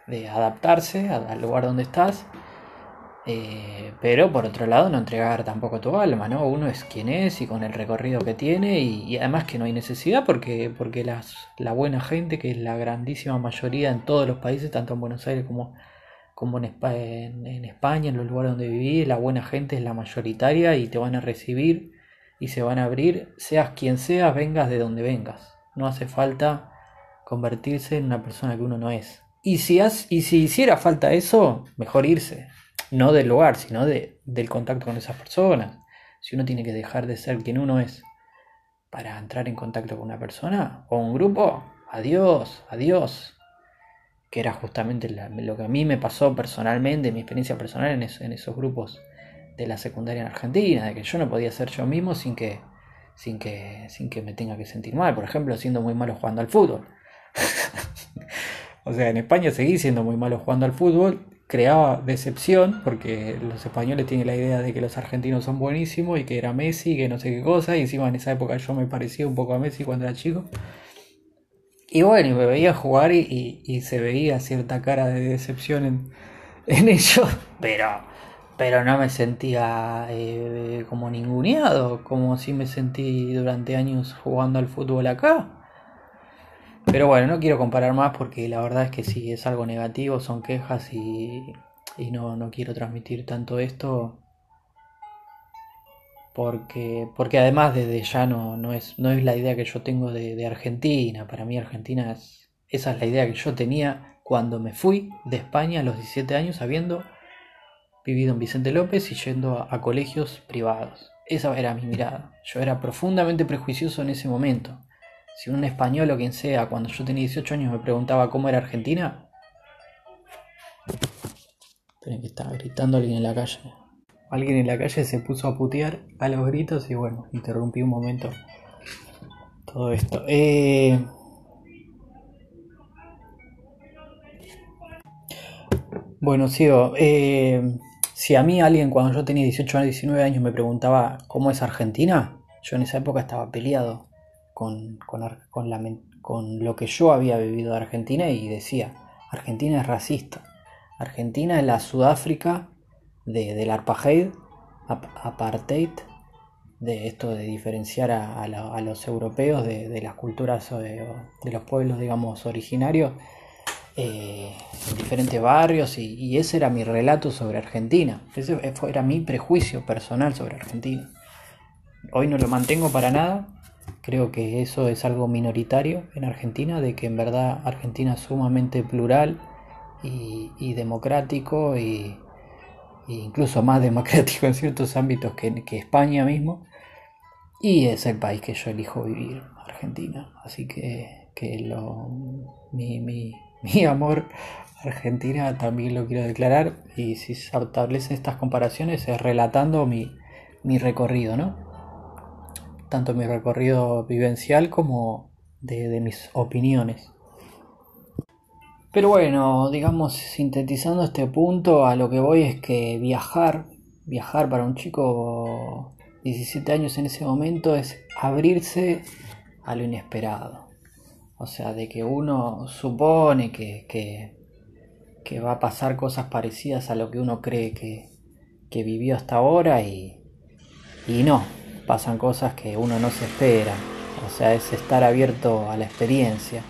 S1: de, adaptarse al lugar donde estás. Eh, pero por otro lado, no entregar tampoco tu alma, ¿no? Uno es quien es y con el recorrido que tiene, y, además que no hay necesidad porque, porque las, la buena gente, que es la grandísima mayoría en todos los países, tanto en Buenos Aires como como en, España, en los lugares donde viví, la buena gente es la mayoritaria y te van a recibir y se van a abrir, seas quien seas, vengas de donde vengas. No hace falta convertirse en una persona que uno no es. Y si, y si hiciera falta eso, mejor irse. No del lugar, sino de, del contacto con esas personas. Si uno tiene que dejar de ser quien uno es para entrar en contacto con una persona o un grupo, adiós, adiós que era justamente lo que a mí me pasó personalmente, mi experiencia personal en, esos grupos de la secundaria en Argentina, de que yo no podía ser yo mismo sin que, sin que, sin que me tenga que sentir mal, por ejemplo, siendo muy malo jugando al fútbol. o sea, en España seguí siendo muy malo jugando al fútbol, creaba decepción porque los españoles tienen la idea de que los argentinos son buenísimos y que era Messi, que no sé qué cosa, y encima en esa época yo me parecía un poco a Messi cuando era chico. Y bueno, y me veía jugar y, se veía cierta cara de decepción en, en ellos, pero, pero no me sentía eh, como ninguneado, como si me sentí durante años jugando al fútbol acá. Pero bueno, no quiero comparar más porque la verdad es que si es algo negativo, son quejas y, y no, no quiero transmitir tanto esto porque, porque además desde ya no, no, es, no es la idea que yo tengo de, Argentina. Para mí Argentina es, esa es la idea que yo tenía cuando me fui de España a los 17 años habiendo vivido en Vicente López y yendo a, colegios privados. Esa era mi mirada. Yo era profundamente prejuicioso en ese momento. Si un español o quien sea, cuando yo tenía 18 años me preguntaba cómo era Argentina, Tienen que estar gritando alguien en la calle alguien en la calle se puso a putear a los gritos y bueno, interrumpí un momento todo esto. Eh, bueno, sigo. Eh, si a mí alguien cuando yo tenía 18 años, 19 años me preguntaba cómo es Argentina, yo en esa época estaba peleado con, con lo que yo había vivido de Argentina y decía, Argentina es racista. Argentina es la Sudáfrica de, del apartheid, apartheid, de esto de diferenciar a, los europeos de, las culturas de, de, los pueblos, digamos, originarios. eh, en diferentes barrios y, ese era mi relato sobre Argentina. Ese era mi prejuicio personal sobre Argentina. Hoy no lo mantengo para nada. Creo que eso es algo minoritario en Argentina, de que en verdad Argentina es sumamente plural y, democrático y, incluso más democrático en ciertos ámbitos que, España mismo. Y es el país que yo elijo vivir, Argentina. Así que, que lo, mi, mi, mi amor a Argentina también lo quiero declarar. Y si se establecen estas comparaciones es relatando mi, mi recorrido, ¿no? Tanto mi recorrido vivencial como de, de mis opiniones. Pero bueno, digamos, sintetizando este punto, a lo que voy es que viajar, viajar para un chico 17 años en ese momento es abrirse a lo inesperado. O sea, de que uno supone que, que, va a pasar cosas parecidas a lo que uno cree que, que vivió hasta ahora y, y no, pasan cosas que uno no se espera. O sea, es estar abierto a la experiencia.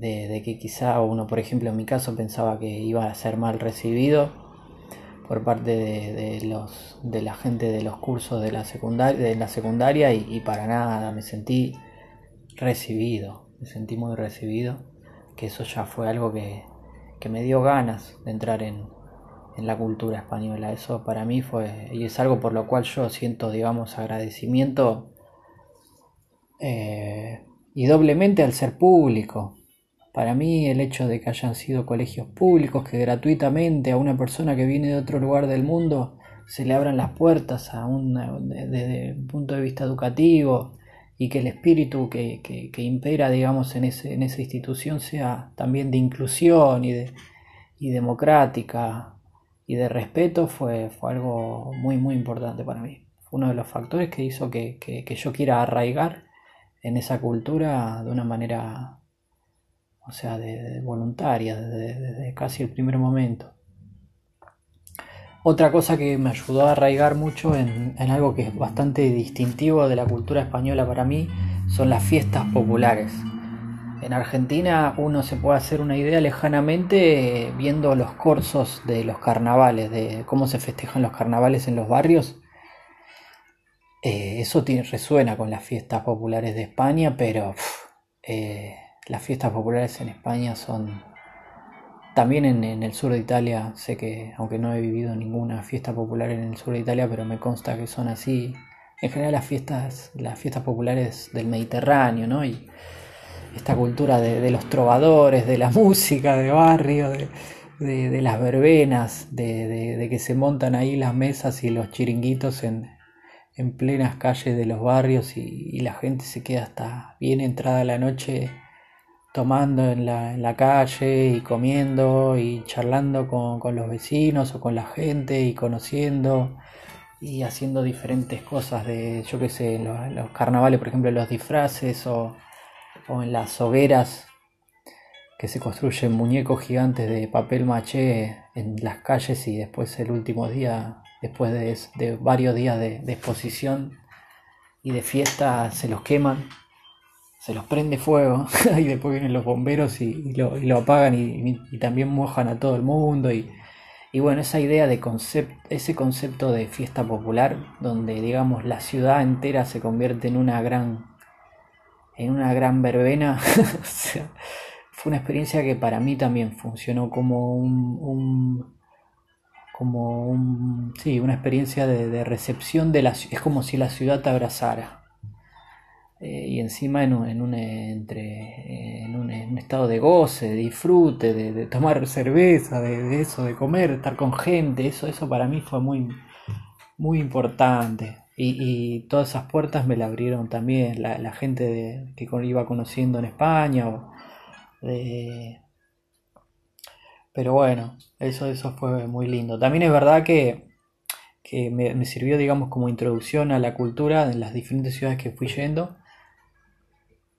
S1: De, que quizá uno, por ejemplo, en mi caso pensaba que iba a ser mal recibido por parte de, los, de la gente de los cursos de la secundaria, de la secundaria y, para nada, me sentí recibido, me sentí muy recibido, que eso ya fue algo que, me dio ganas de entrar en, la cultura española. Eso para mí fue, y es algo por lo cual yo siento, digamos, agradecimiento eh, y doblemente al ser público, para mí el hecho de que hayan sido colegios públicos, que gratuitamente a una persona que viene de otro lugar del mundo se le abran las puertas a desde un punto de vista educativo y que el espíritu que, impera, digamos, en, ese, en esa institución sea también de inclusión y, de, y democrática y de respeto fue, fue algo muy, muy importante para mí. Fue uno de los factores que hizo que, que yo quiera arraigar en esa cultura de una manera o sea, de, voluntaria, desde, casi el primer momento. Otra cosa que me ayudó a arraigar mucho en, algo que es bastante distintivo de la cultura española para mí son las fiestas populares. En Argentina uno se puede hacer una idea lejanamente viendo los corsos de los carnavales, de cómo se festejan los carnavales en los barrios. Eh, eso resuena con las fiestas populares de España, pero eh, las fiestas populares en España son... También en, el sur de Italia, sé que, aunque no he vivido ninguna fiesta popular en el sur de Italia, pero me consta que son así. En general las fiestas, las fiestas populares del Mediterráneo, ¿no? Y esta cultura de, los trovadores, de la música de barrio, de, las verbenas, de, que se montan ahí las mesas y los chiringuitos en, en plenas calles de los barrios y, y, la gente se queda hasta bien entrada la noche tomando en la, en la calle y comiendo y charlando con, los vecinos o con la gente y conociendo y haciendo diferentes cosas de, yo qué sé, los, los carnavales, por ejemplo, los disfraces o, en las hogueras que se construyen muñecos gigantes de papel maché en las calles y después el último día, después de, varios días de, de exposición y de fiesta, se los queman se los prende fuego y después vienen los bomberos y, lo, apagan y, también mojan a todo el mundo y, bueno, esa idea de concepto, ese concepto de fiesta popular donde digamos la ciudad entera se convierte en una gran en una gran verbena fue una experiencia que para mí también funcionó como un, como un sí, una experiencia de, de recepción de la es como si la ciudad te abrazara eh, y encima en un, en un, entre, en un, estado de goce, de disfrute, de, tomar cerveza, de, eso, de comer, de estar con gente, eso, eso para mí fue muy, muy importante. Y, todas esas puertas me la abrieron también la, gente que iba conociendo en España. pero bueno, eso, eso fue muy lindo. También es verdad que, que me, me, sirvió, digamos, como introducción a la cultura en las diferentes ciudades que fui yendo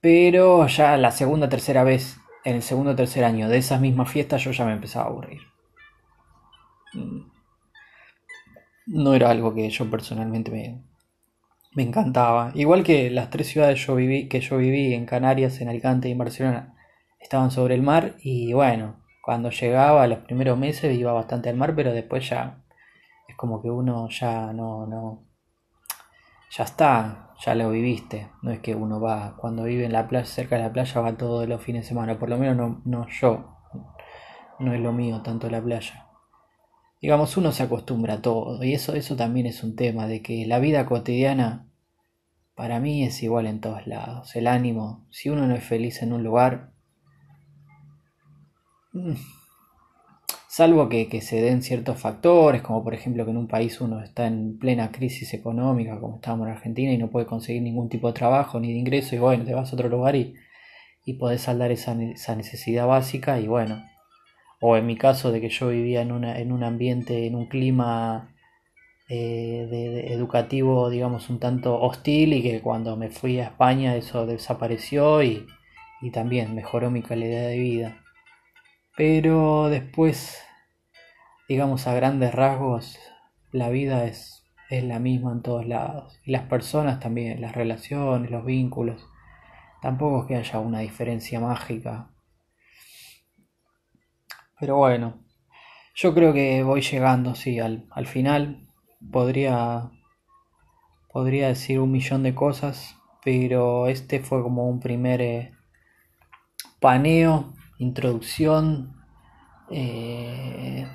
S1: pero ya la segunda, tercera vez, en el segundo o tercer año de esas mismas fiestas, yo ya me empezaba a aburrir. Mm. No era algo que yo personalmente me, me encantaba. Igual que las tres ciudades que yo viví en Canarias, en Alicante y en Barcelona, estaban sobre el mar y bueno, cuando llegaba los primeros meses iba bastante al mar, pero después ya es como que uno ya no, no, ya está, ya lo viviste, no es que uno va, cuando vive en la playa, cerca de la playa va todos los fines de semana, por lo menos no, no yo, no es lo mío tanto la playa. Digamos, uno se acostumbra a todo y eso, eso también es un tema, de que la vida cotidiana para mí es igual en todos lados. El ánimo, si uno no es feliz en un lugar, mm, salvo que, se den ciertos factores, como por ejemplo que en un país uno está en plena crisis económica, como estábamos en Argentina, y no puede conseguir ningún tipo de trabajo ni de ingreso, y bueno, te vas a otro lugar y, y podés saldar esa, esa necesidad básica, y bueno, o en mi caso de que yo vivía en, una, en un ambiente, en un clima eh, de, educativo, digamos, un tanto hostil y que cuando me fui a España eso desapareció y, y también mejoró mi calidad de vida. Pero después, digamos, a grandes rasgos, la vida es, es la misma en todos lados. Y las personas también, las relaciones, los vínculos. Tampoco es que haya una diferencia mágica. Pero bueno, yo creo que voy llegando, sí, al, al final podría, podría decir un millón de cosas, pero este fue como un primer eh, paneo, introducción, eh,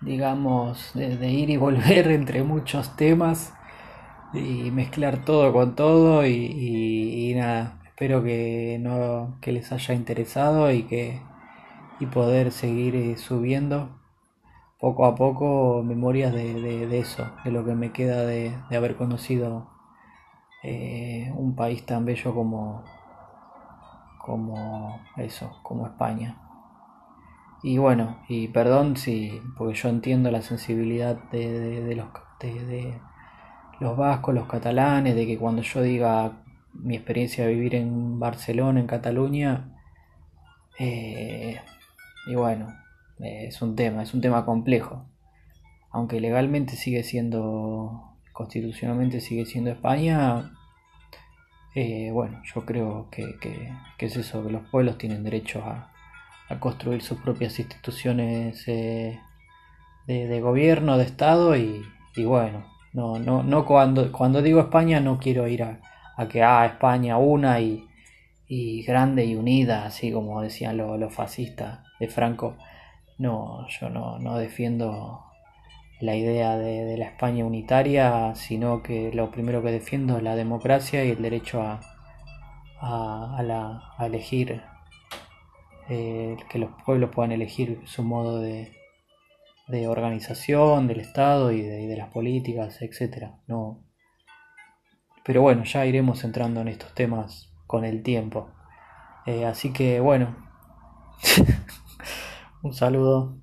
S1: digamos, de, ir y volver entre muchos temas y mezclar todo con todo y, nada, espero que, no, que les haya interesado y que y poder seguir eh, subiendo poco a poco memorias de, eso, de lo que me queda de, haber conocido eh, un país tan bello como, como eso, como España. Y bueno, y perdón si, porque yo entiendo la sensibilidad de, los, de, los vascos, los catalanes, de que cuando yo diga mi experiencia de vivir en Barcelona, en Cataluña, eh, y bueno, es un tema, es un tema complejo. Aunque legalmente sigue siendo, constitucionalmente sigue siendo España, eh, bueno, yo creo que, es eso, que los pueblos tienen derecho a, construir sus propias instituciones eh, de, gobierno, de Estado y, bueno, no, no, no cuando, cuando digo España no quiero ir a, que, ah, España una y, grande y unida, así como decían los fascistas de Franco. No, yo no, defiendo la idea de, la España unitaria, sino que lo primero que defiendo es la democracia y el derecho a, a, elegir, eh, que los pueblos puedan elegir su modo de, organización del Estado y de, las políticas, etc. No, pero bueno, ya iremos entrando en estos temas con el tiempo. Eh, así que bueno. Un saludo.